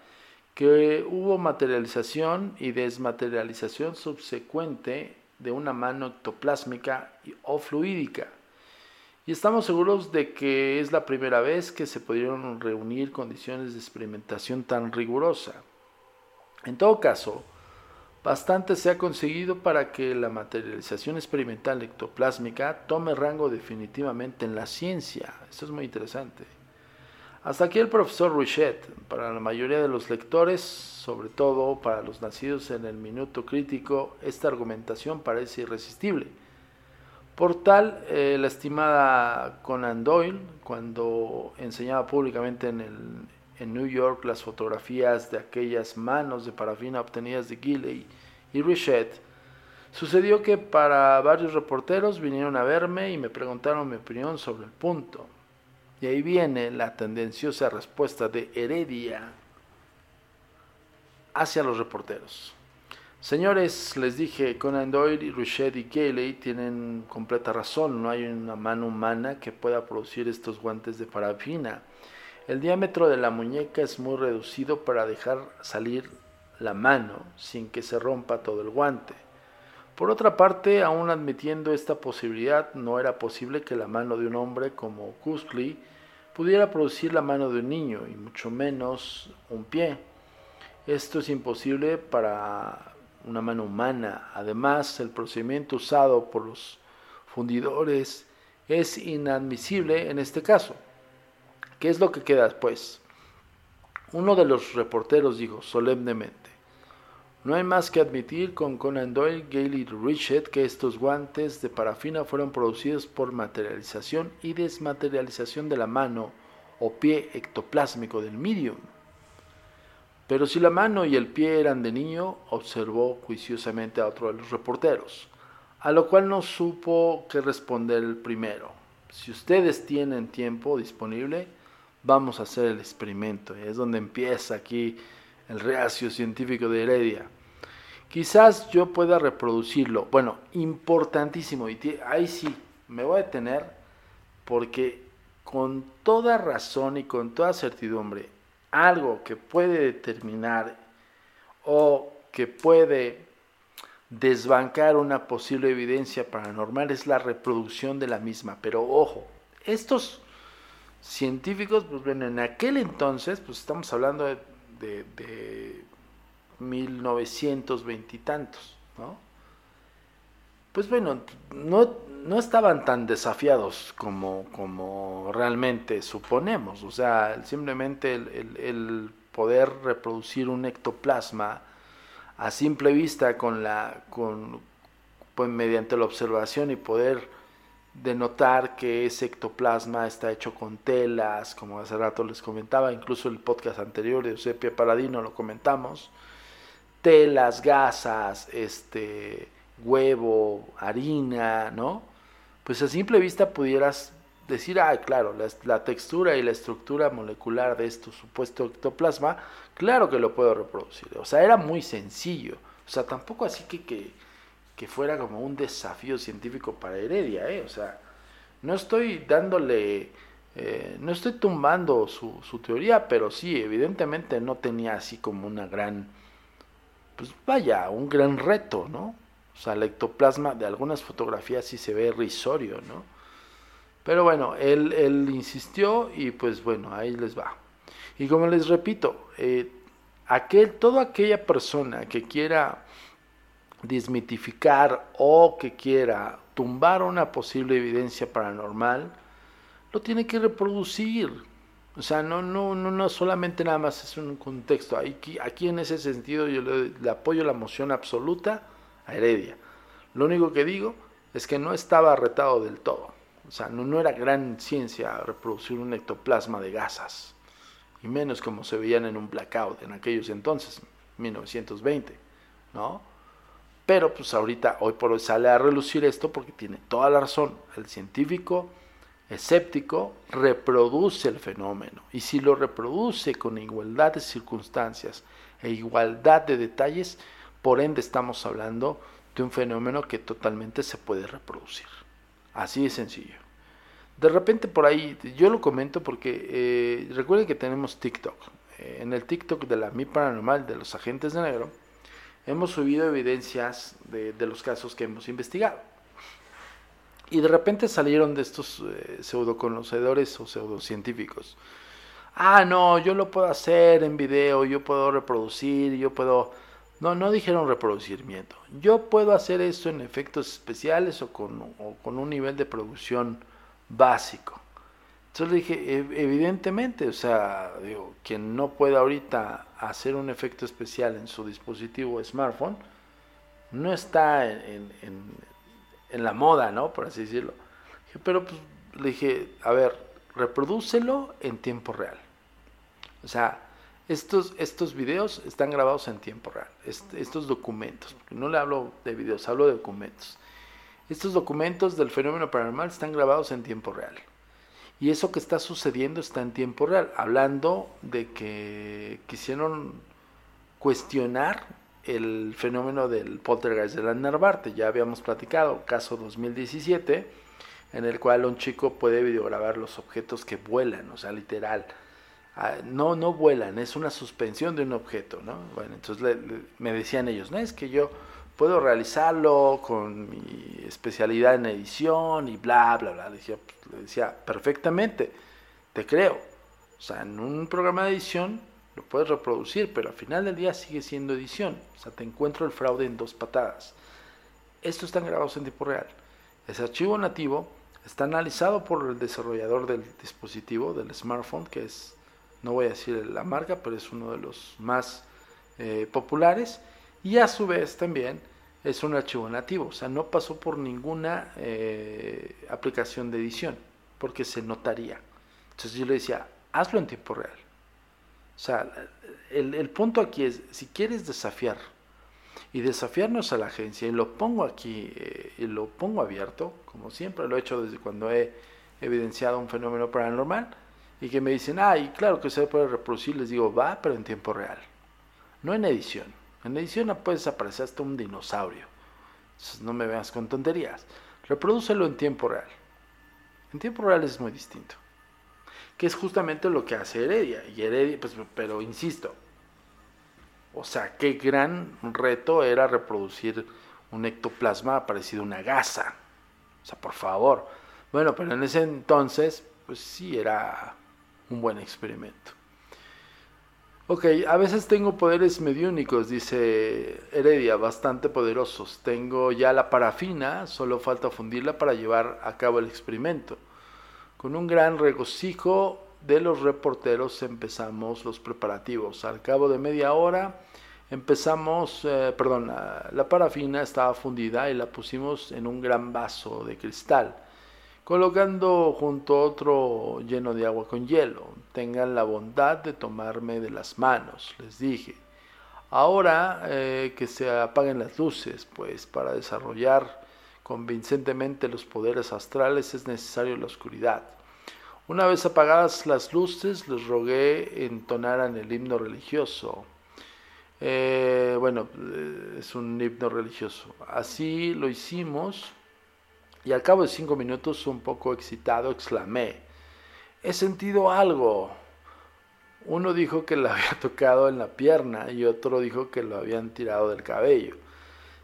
que hubo materialización y desmaterialización subsecuente de una mano ectoplásmica o fluídica. Y estamos seguros de que es la primera vez que se pudieron reunir condiciones de experimentación tan rigurosa. En todo caso, bastante se ha conseguido para que la materialización experimental ectoplásmica tome rango definitivamente en la ciencia. Esto es muy interesante Hasta aquí el profesor Richet. Para la mayoría de los lectores, sobre todo para los nacidos en el minuto crítico, esta argumentación parece irresistible. Por tal, eh, la estimada Conan Doyle, cuando enseñaba públicamente en, el, en New York las fotografías de aquellas manos de parafina obtenidas de Gilley y Richet, sucedió que para varios reporteros vinieron a verme y me preguntaron mi opinión sobre el punto. Y ahí viene la tendenciosa respuesta de Heredia hacia los reporteros. Señores, les dije, Conan Doyle, Richet y Gailey tienen completa razón. No hay una mano humana que pueda producir estos guantes de parafina. El diámetro de la muñeca es muy reducido para dejar salir la mano sin que se rompa todo el guante. Por otra parte, aún admitiendo esta posibilidad, no era posible que la mano de un hombre como Kuskli pudiera producir la mano de un niño, y mucho menos un pie. Esto es imposible para una mano humana. Además, el procedimiento usado por los fundidores es inadmisible en este caso. ¿Qué es lo que queda después? Uno de los reporteros dijo solemnemente, no hay más que admitir con Conan Doyle, y Richard que estos guantes de parafina fueron producidos por materialización y desmaterialización de la mano o pie ectoplásmico del medium. Pero si la mano y el pie eran de niño, observó juiciosamente a otro de los reporteros, a lo cual no supo qué responder el primero. Si ustedes tienen tiempo disponible, vamos a hacer el experimento. Es donde empieza aquí el reacio científico de Heredia. Quizás yo pueda reproducirlo. Bueno, importantísimo. Y ahí sí, me voy a detener porque con toda razón y con toda certidumbre, algo que puede determinar o que puede desbancar una posible evidencia paranormal es la reproducción de la misma. Pero ojo, estos científicos, pues bueno, en aquel entonces, pues estamos hablando de, de 1920 y tantos, ¿no? Pues bueno, no, no estaban tan desafiados como, como realmente suponemos. O sea, simplemente el, el, poder reproducir un ectoplasma a simple vista con la, con, pues mediante la observación y poder denotar que ese ectoplasma está hecho con telas, como hace rato les comentaba, incluso el podcast anterior de Eusebio Paladino lo comentamos, telas, gasas, este, huevo, harina, ¿no? Pues a simple vista pudieras decir, ah, claro, la, textura y la estructura molecular de este supuesto ectoplasma, claro que lo puedo reproducir. O sea, era muy sencillo. O sea, tampoco así que, que, fuera como un desafío científico para Heredia, ¿eh? O sea, no estoy dándole, eh, no estoy tumbando su, su teoría, pero sí, evidentemente no tenía así como una gran pues vaya, un gran reto, ¿no? O sea, el ectoplasma de algunas fotografías sí se ve risorio, ¿no? Pero bueno, él, él insistió y pues bueno, ahí les va. Y como les repito, eh, aquel, toda aquella persona que quiera desmitificar o que quiera tumbar una posible evidencia paranormal, lo tiene que reproducir, o sea, no, no, no, no solamente nada más es un contexto. Aquí, aquí en ese sentido yo le, apoyo la moción absoluta a Heredia. Lo único que digo es que no estaba retado del todo. O sea, no, era gran ciencia reproducir un ectoplasma de gasas. Y menos como se veían en un blackout en aquellos entonces, 1920, ¿no? Pero pues ahorita, hoy por hoy sale a relucir esto porque tiene toda la razón. El científico escéptico reproduce el fenómeno y si lo reproduce con igualdad de circunstancias e igualdad de detalles, por ende estamos hablando de un fenómeno que totalmente se puede reproducir. Así de sencillo. De repente por ahí, yo lo comento porque eh, recuerden que tenemos TikTok. Eh, en el TikTok de la Mi Paranormal de los agentes de negro, hemos subido evidencias de los casos que hemos investigado. Y de repente salieron de estos eh, pseudoconocedores o pseudocientíficos. Ah, no, yo lo puedo hacer en video, yo puedo reproducir, yo puedo... No, no dijeron reproducimiento. Yo puedo hacer eso en efectos especiales o con, un nivel de producción básico. Entonces le dije, evidentemente, o sea, digo, quien no puede ahorita hacer un efecto especial en su dispositivo smartphone, no está en, en, la moda, ¿no? Por así decirlo. Pero pues, le dije, a ver, reprodúcelo en tiempo real. O sea, estos, estos videos están grabados en tiempo real. estos documentos, no le hablo de videos, hablo de documentos. Estos documentos del fenómeno paranormal están grabados en tiempo real. Y eso que está sucediendo está en tiempo real, hablando de que quisieron cuestionar el fenómeno del poltergeist de la Narvarte. Ya habíamos platicado, caso 2017, en el cual un chico puede videograbar los objetos que vuelan, o sea, literal. Ah, no, no vuelan, es una suspensión de un objeto, ¿no? Bueno, entonces me decían ellos, no, es que yo puedo realizarlo con mi especialidad en edición y bla, bla, bla. Le decía, le decía, perfectamente, te creo. O sea, en un programa de edición lo puedes reproducir, pero al final del día sigue siendo edición. O sea, te encuentro el fraude en dos patadas. Estos están grabados en tiempo real. Ese archivo nativo está analizado por el desarrollador del dispositivo, del smartphone, que es, no voy a decir la marca, pero es uno de los más eh, populares. Y a su vez también es un archivo nativo, o sea, no pasó por ninguna eh, aplicación de edición, porque se notaría. Entonces yo le decía, hazlo en tiempo real. O sea, el, punto aquí es, si quieres desafiar y desafiarnos a la agencia, y lo pongo aquí, eh, y lo pongo abierto, como siempre lo he hecho desde cuando he evidenciado un fenómeno paranormal, y que me dicen, ay, claro que se puede reproducir, les digo, va, pero en tiempo real, no en edición. En edición puedes aparecer hasta un dinosaurio. Entonces no me veas con tonterías. Reprodúcelo en tiempo real. En tiempo real es muy distinto que es justamente lo que hace Heredia. Y Heredia, pues, pero insisto, o sea, qué gran reto era reproducir un ectoplasma parecido a una gasa. O sea, por favor. Bueno, pero en ese entonces, pues sí era un buen experimento. Ok, a veces tengo poderes mediúnicos, dice Heredia, bastante poderosos. Tengo ya la parafina, solo falta fundirla para llevar a cabo el experimento. Con un gran regocijo de los reporteros empezamos los preparativos. Al cabo de media hora empezamos, eh, perdón, la, parafina estaba fundida y la pusimos en un gran vaso de cristal, colocando junto a otro lleno de agua con hielo. Tengan la bondad de tomarme de las manos, les dije. Ahora eh, que se apaguen las luces, pues para desarrollar convincentemente los poderes astrales es necesario la oscuridad. Una vez apagadas las luces, les rogué entonaran el himno religioso. Eh, bueno, eh, es un himno religioso. Así lo hicimos y al cabo de cinco minutos, un poco excitado, exclamé, he sentido algo. Uno dijo que lo había tocado en la pierna y otro dijo que lo habían tirado del cabello.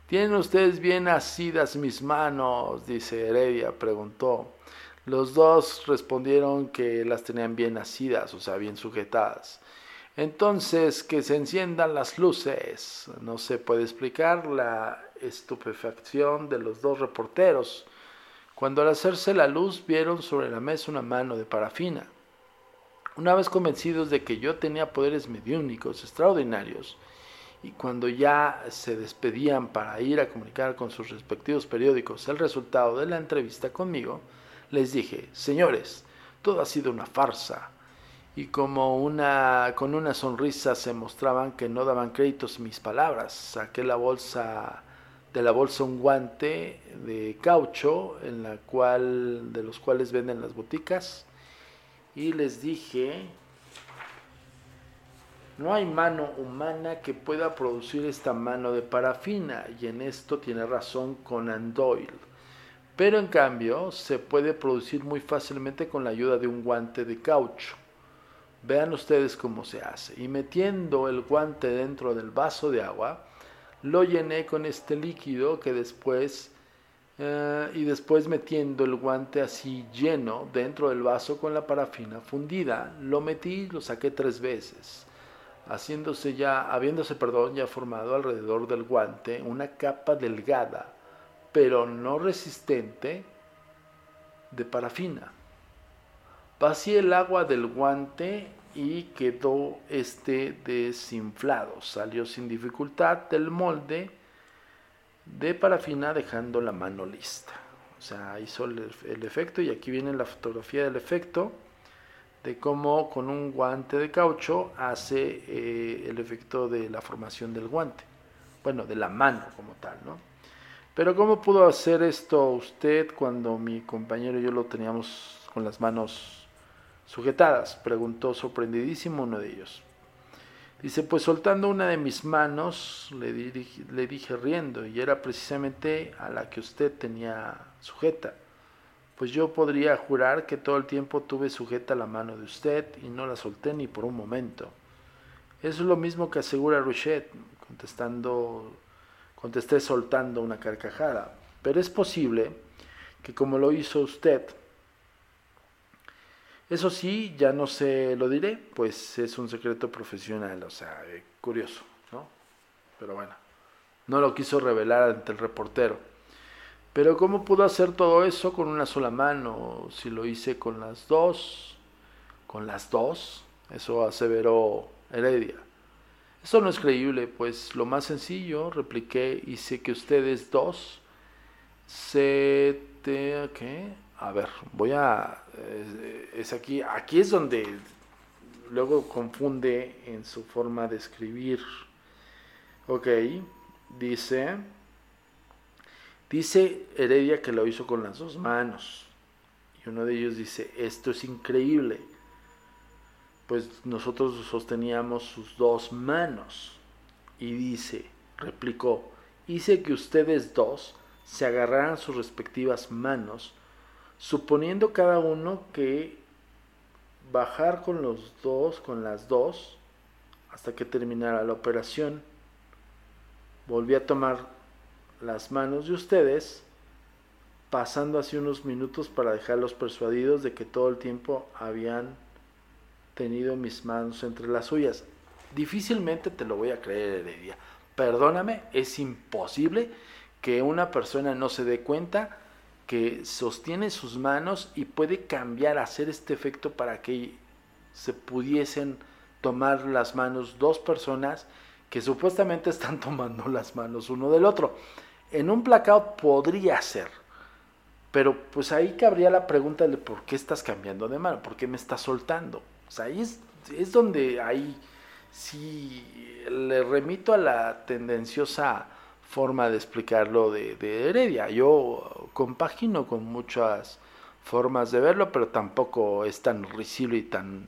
¿Tienen ustedes bien asidas mis manos? dice Heredia, preguntó. Los dos respondieron que las tenían bien nacidas, o sea, bien sujetadas. Entonces, que se enciendan las luces. No se puede explicar la estupefacción de los dos reporteros cuando al hacerse la luz vieron sobre la mesa una mano de parafina. Una vez convencidos de que yo tenía poderes mediúnicos extraordinarios, y cuando ya se despedían para ir a comunicar con sus respectivos periódicos el resultado de la entrevista conmigo, les dije, señores, todo ha sido una farsa. Y como una, con una sonrisa se mostraban que no daban créditos mis palabras, saqué la bolsa de la bolsa un guante de caucho en la cual de los cuales venden las boticas y les dije no hay mano humana que pueda producir esta mano de parafina y en esto tiene razón Conan Doyle pero en cambio se puede producir muy fácilmente con la ayuda de un guante de caucho. Vean ustedes cómo se hace. Y metiendo el guante dentro del vaso de agua, lo llené con este líquido que después eh, y después metiendo el guante así lleno dentro del vaso con la parafina fundida, lo metí y lo saqué tres veces, haciéndose ya, habiéndose, perdón, ya formado alrededor del guante una capa delgada pero no resistente de parafina. Vacié el agua del guante y quedó este desinflado. Salió sin dificultad del molde de parafina dejando la mano lista. O sea, hizo el, efecto y aquí viene la fotografía del efecto de cómo con un guante de caucho hace eh, el efecto de la formación del guante. Bueno, de la mano como tal, ¿no? Pero ¿cómo pudo hacer esto usted cuando mi compañero y yo lo teníamos con las manos sujetadas? Preguntó sorprendidísimo uno de ellos. Dice, pues soltando una de mis manos, le, dije riendo, y era precisamente a la que usted tenía sujeta. Pues yo podría jurar que todo el tiempo tuve sujeta la mano de usted y no la solté ni por un momento. Eso es lo mismo que asegura Ruchet, contestando, contesté soltando una carcajada. Pero es posible que como lo hizo usted, eso sí, ya no se lo diré, pues es un secreto profesional, o sea, eh, curioso, ¿no? Pero bueno, no lo quiso revelar ante el reportero. Pero ¿cómo pudo hacer todo eso con una sola mano? Si lo hice con las dos, con las dos, eso aseveró Heredia. Eso no es creíble, pues lo más sencillo, repliqué, hice que ustedes dos se. ¿qué? A ver, voy a, es aquí, aquí es donde luego confunde en su forma de escribir. Ok, dice, dice Heredia que lo hizo con las dos manos. Y uno de ellos dice, esto es increíble. Pues nosotros sosteníamos sus dos manos. Y dice, replicó, hice que ustedes dos se agarraran sus respectivas manos suponiendo cada uno que bajar con los dos, con las dos, hasta que terminara la operación. Volví a tomar las manos de ustedes, pasando así unos minutos para dejarlos persuadidos de que todo el tiempo habían tenido mis manos entre las suyas. Difícilmente te lo voy a creer, Heredia. Perdóname, es imposible que una persona no se dé cuenta que sostiene sus manos y puede cambiar, hacer este efecto para que se pudiesen tomar las manos dos personas que supuestamente están tomando las manos uno del otro. En un placao podría ser, pero pues ahí cabría la pregunta de por qué estás cambiando de mano, por qué me estás soltando. O sea, ahí es, es donde ahí sí le remito a la tendenciosa forma de explicarlo de, de Heredia. Yo compagino con muchas formas de verlo, pero tampoco es tan risible y tan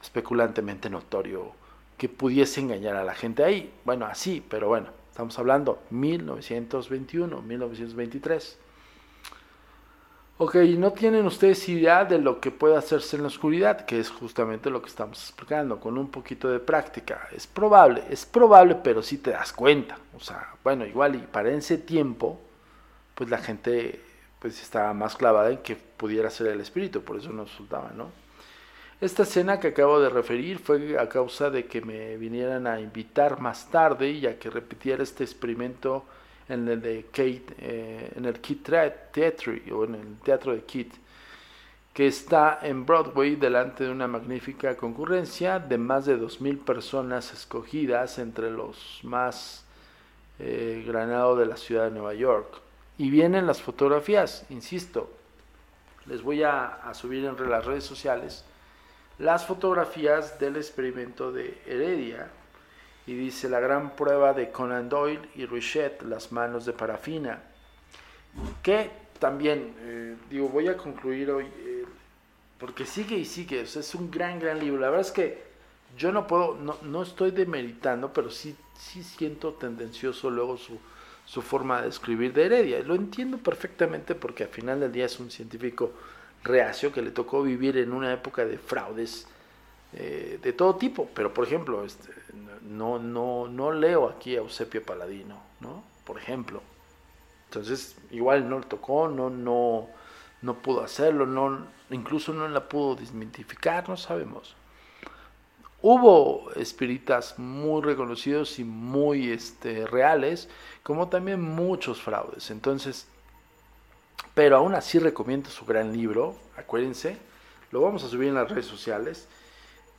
especulantemente notorio que pudiese engañar a la gente ahí. Bueno, así, pero bueno, estamos hablando 1921, 1923. Ok, no tienen ustedes idea de lo que puede hacerse en la oscuridad, que es justamente lo que estamos explicando, con un poquito de práctica. Es probable, es probable, pero si te das cuenta. O sea, bueno, igual y para ese tiempo, pues la gente pues estaba más clavada en que pudiera ser el espíritu, por eso no soltaba, ¿no? Esta escena que acabo de referir fue a causa de que me vinieran a invitar más tarde y a que repitiera este experimento en el de Kate, eh, en el Kit Theatre o en el teatro de Kit, que está en Broadway delante de una magnífica concurrencia de más de 2.000 personas escogidas entre los más eh, granados de la ciudad de Nueva York. Y vienen las fotografías, insisto, les voy a, a subir en las redes sociales las fotografías del experimento de Heredia y dice la gran prueba de Conan Doyle y Richet, las manos de parafina, que también, eh, digo, voy a concluir hoy, eh, porque sigue y sigue, es un gran, gran libro. La verdad es que yo no puedo, no, no estoy demeritando, pero sí, sí siento tendencioso luego su, su forma de escribir de Heredia. Lo entiendo perfectamente porque al final del día es un científico reacio que le tocó vivir en una época de fraudes eh, de todo tipo, pero por ejemplo, este, no, no, no leo aquí a Eusebio Paladino, ¿no? Por ejemplo. Entonces, igual no le tocó, no, no, no pudo hacerlo, no, incluso no la pudo desmitificar, no sabemos. Hubo espiritas muy reconocidos y muy este, reales, como también muchos fraudes. Entonces, pero aún así recomiendo su gran libro, acuérdense, Lo vamos a subir en las redes sociales.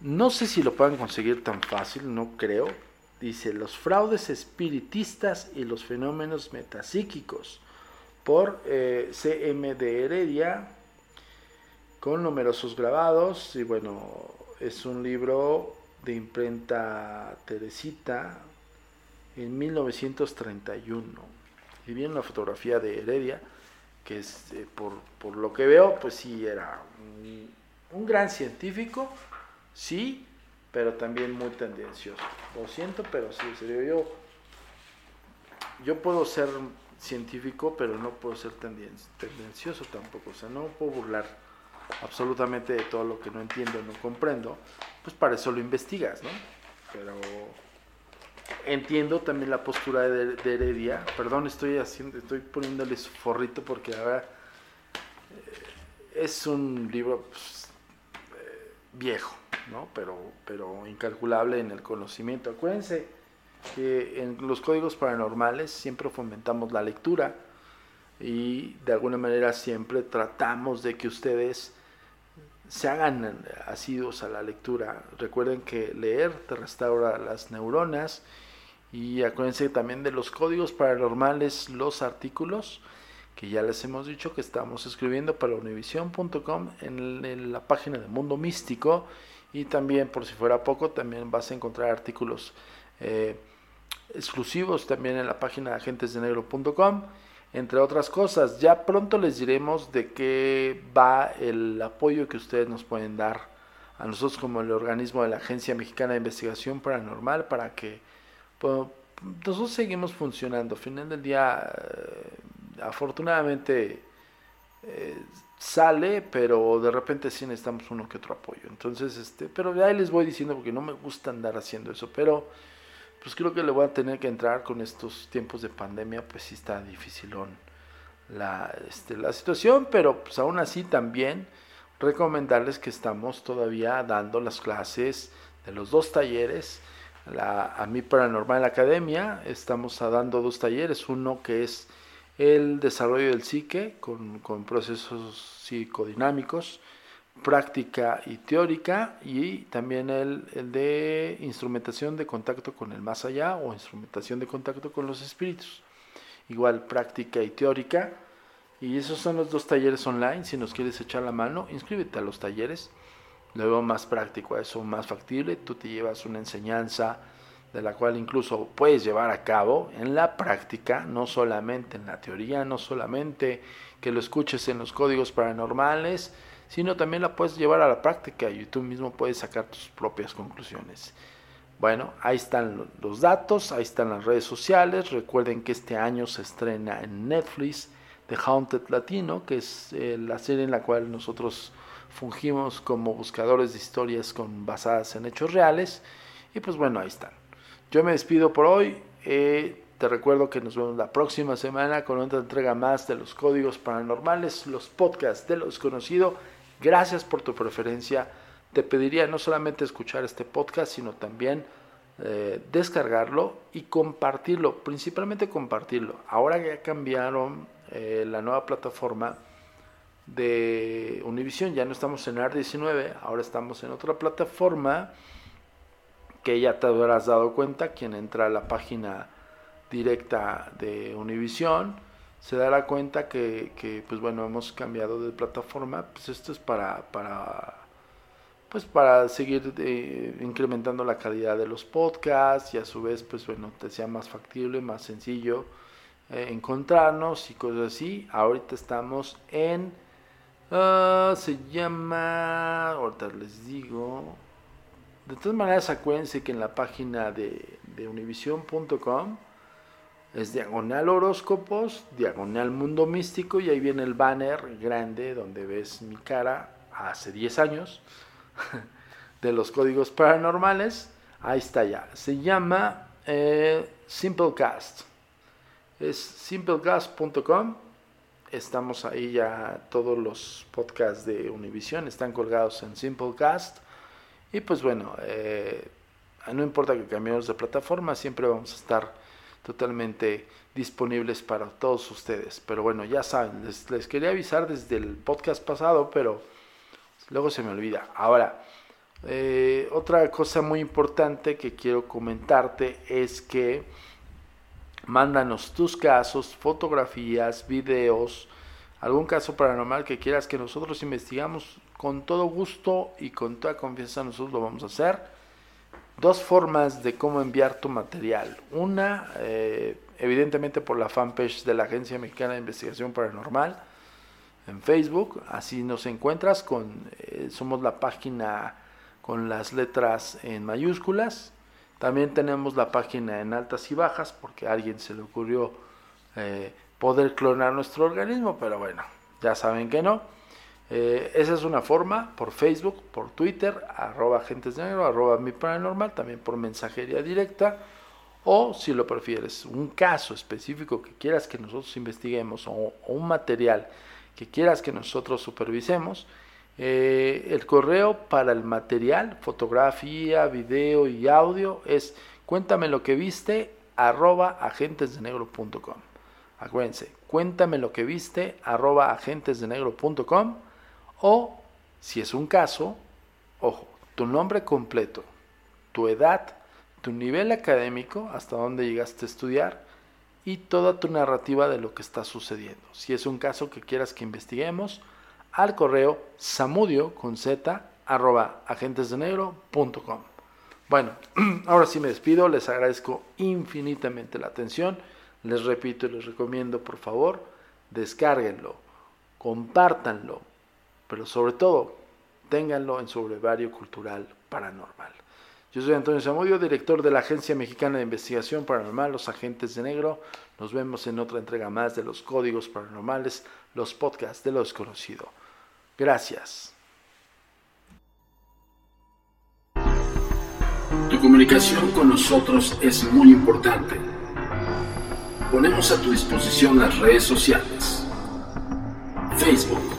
No sé si lo puedan conseguir tan fácil, no creo. Dice los fraudes espiritistas y los fenómenos metapsíquicos por eh, CM de Heredia con numerosos grabados y bueno, es un libro de imprenta Teresita en 1931. Y viene una fotografía de Heredia, que es, eh, por, lo que veo, pues sí, era un, gran científico, sí, pero también muy tendencioso. Lo siento, pero sí, serio, yo, yo puedo ser científico, pero no puedo ser tendencioso tampoco, o sea, no puedo burlar absolutamente de todo lo que no entiendo, no comprendo, pues para eso lo investigas, ¿no? Pero entiendo también la postura de, Heredia. Perdón, estoy haciendo, estoy poniéndole su forrito porque ahora eh, es un libro pues, eh, viejo, ¿no? Pero, pero incalculable en el conocimiento. Acuérdense que en los códigos paranormales siempre fomentamos la lectura y de alguna manera siempre tratamos de que ustedes se hagan asiduos a la lectura. Recuerden que leer te restaura las neuronas y acuérdense también de los códigos paranormales, los artículos que ya les hemos dicho que estamos escribiendo para univision.com en, la página de Mundo Místico y también por si fuera poco también vas a encontrar artículos eh, exclusivos también en la página de agentesdenegro.com entre otras cosas. Ya pronto les diremos de qué va el apoyo que ustedes nos pueden dar a nosotros como el organismo de la Agencia Mexicana de Investigación Paranormal para que nosotros seguimos funcionando. Al final del día, eh, afortunadamente eh, sale, pero de repente sí necesitamos uno que otro apoyo. Entonces, este, pero ya les voy diciendo porque no me gusta andar haciendo eso, pero pues creo que le voy a tener que entrar con estos tiempos de pandemia, pues sí está dificilón la, este, la situación, pero pues aún así también recomendarles que estamos todavía dando las clases de los dos talleres. La, a mi Paranormal Academia estamos dando dos talleres, uno que es el desarrollo del psique con, con procesos psicodinámicos, práctica y teórica y también el, de instrumentación de contacto con el más allá o instrumentación de contacto con los espíritus. Igual práctica y teórica. Y esos son los dos talleres online. Si nos quieres echar la mano, inscríbete a los talleres. Luego más práctico, eso más factible. Tú te llevas una enseñanza de la cual incluso puedes llevar a cabo en la práctica, no solamente en la teoría, no solamente que lo escuches en los códigos paranormales, sino también la puedes llevar a la práctica y tú mismo puedes sacar tus propias conclusiones. Bueno, ahí están los datos, ahí están las redes sociales. Recuerden que este año se estrena en Netflix The Haunted Latino, que es eh, la serie en la cual nosotros fungimos como buscadores de historias con, basadas en hechos reales. Y pues bueno, ahí están. Yo me despido por hoy. Eh, te recuerdo que nos vemos la próxima semana con otra entrega más de los códigos paranormales, los podcasts de lo desconocido Gracias por tu preferencia. Te pediría no solamente escuchar este podcast, sino también eh, descargarlo y compartirlo, principalmente compartirlo. Ahora ya cambiaron eh, la nueva plataforma de Univision, ya no estamos en AR19, ahora estamos en otra plataforma que ya te habrás dado cuenta, quien entra a la página directa de Univision se dará cuenta que, pues bueno, hemos cambiado de plataforma, pues esto es para, para pues para seguir eh, incrementando la calidad de los podcasts y a su vez, pues bueno, te sea más factible, más sencillo eh, encontrarnos y cosas así. Ahorita estamos en, ah, se llama, ahorita les digo, de todas maneras acuérdense que en la página de, univision.com es diagonal horóscopos, diagonal mundo místico y ahí viene el banner grande donde ves mi cara hace 10 años de los códigos paranormales. Ahí está ya. Se llama eh, Simplecast. Es simplecast.com. Estamos ahí ya, todos los podcasts de Univision están colgados en Simplecast. Y pues bueno, eh, no importa que cambiemos de plataforma, siempre vamos a estar totalmente disponibles para todos ustedes. Pero bueno, ya saben, les, quería avisar desde el podcast pasado, pero luego se me olvida. Ahora, eh, otra cosa muy importante que quiero comentarte es que mándanos tus casos, fotografías, videos, algún caso paranormal que quieras que nosotros investigamos con todo gusto y con toda confianza nosotros lo vamos a hacer. Dos formas de cómo enviar tu material. Una, eh, evidentemente por la fanpage de la Agencia Mexicana de Investigación Paranormal en Facebook, así nos encuentras con, eh, somos la página con las letras en mayúsculas. También tenemos la página en altas y bajas porque a alguien se le ocurrió eh, poder clonar nuestro organismo, pero bueno, ya saben que no. Eh, esa es una forma por Facebook, por Twitter, arroba agentes de negro, arroba mi paranormal, también por mensajería directa. O si lo prefieres, un caso específico que quieras que nosotros investiguemos o, un material que quieras que nosotros supervisemos, eh, el correo para el material, fotografía, video y audio es cuéntame lo que viste arroba agentesdenegro.com. Acuérdense, cuéntame lo que viste arroba agentesdenegro.com o si es un caso, ojo, tu nombre completo, tu edad, tu nivel académico, hasta dónde llegaste a estudiar y toda tu narrativa de lo que está sucediendo. Si es un caso que quieras que investiguemos, al correo samudio con z arroba agentesdenegro.com. Bueno, ahora sí me despido, les agradezco infinitamente la atención, les repito y les recomiendo por favor, descárguenlo, compártanlo, pero sobre todo, ténganlo en su brevario cultural paranormal. Yo soy Antonio Zamudio, director de la Agencia Mexicana de Investigación Paranormal, Los Agentes de Negro. Nos vemos en otra entrega más de los Códigos Paranormales, los podcasts de lo desconocido. Gracias. Tu comunicación con nosotros es muy importante. Ponemos a tu disposición las redes sociales. Facebook,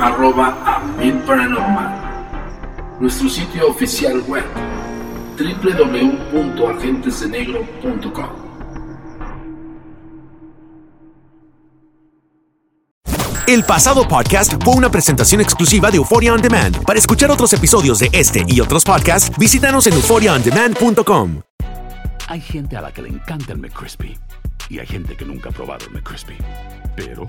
arroba a mi paranormal. Nuestro sitio oficial web, www.agentesdenegro.com. El pasado podcast fue una presentación exclusiva de Euphoria On Demand. Para escuchar otros episodios de este y otros podcasts, visítanos en euphoriaondemand.com. Hay gente a la que le encanta el McCrispy y hay gente que nunca ha probado el McCrispy. Pero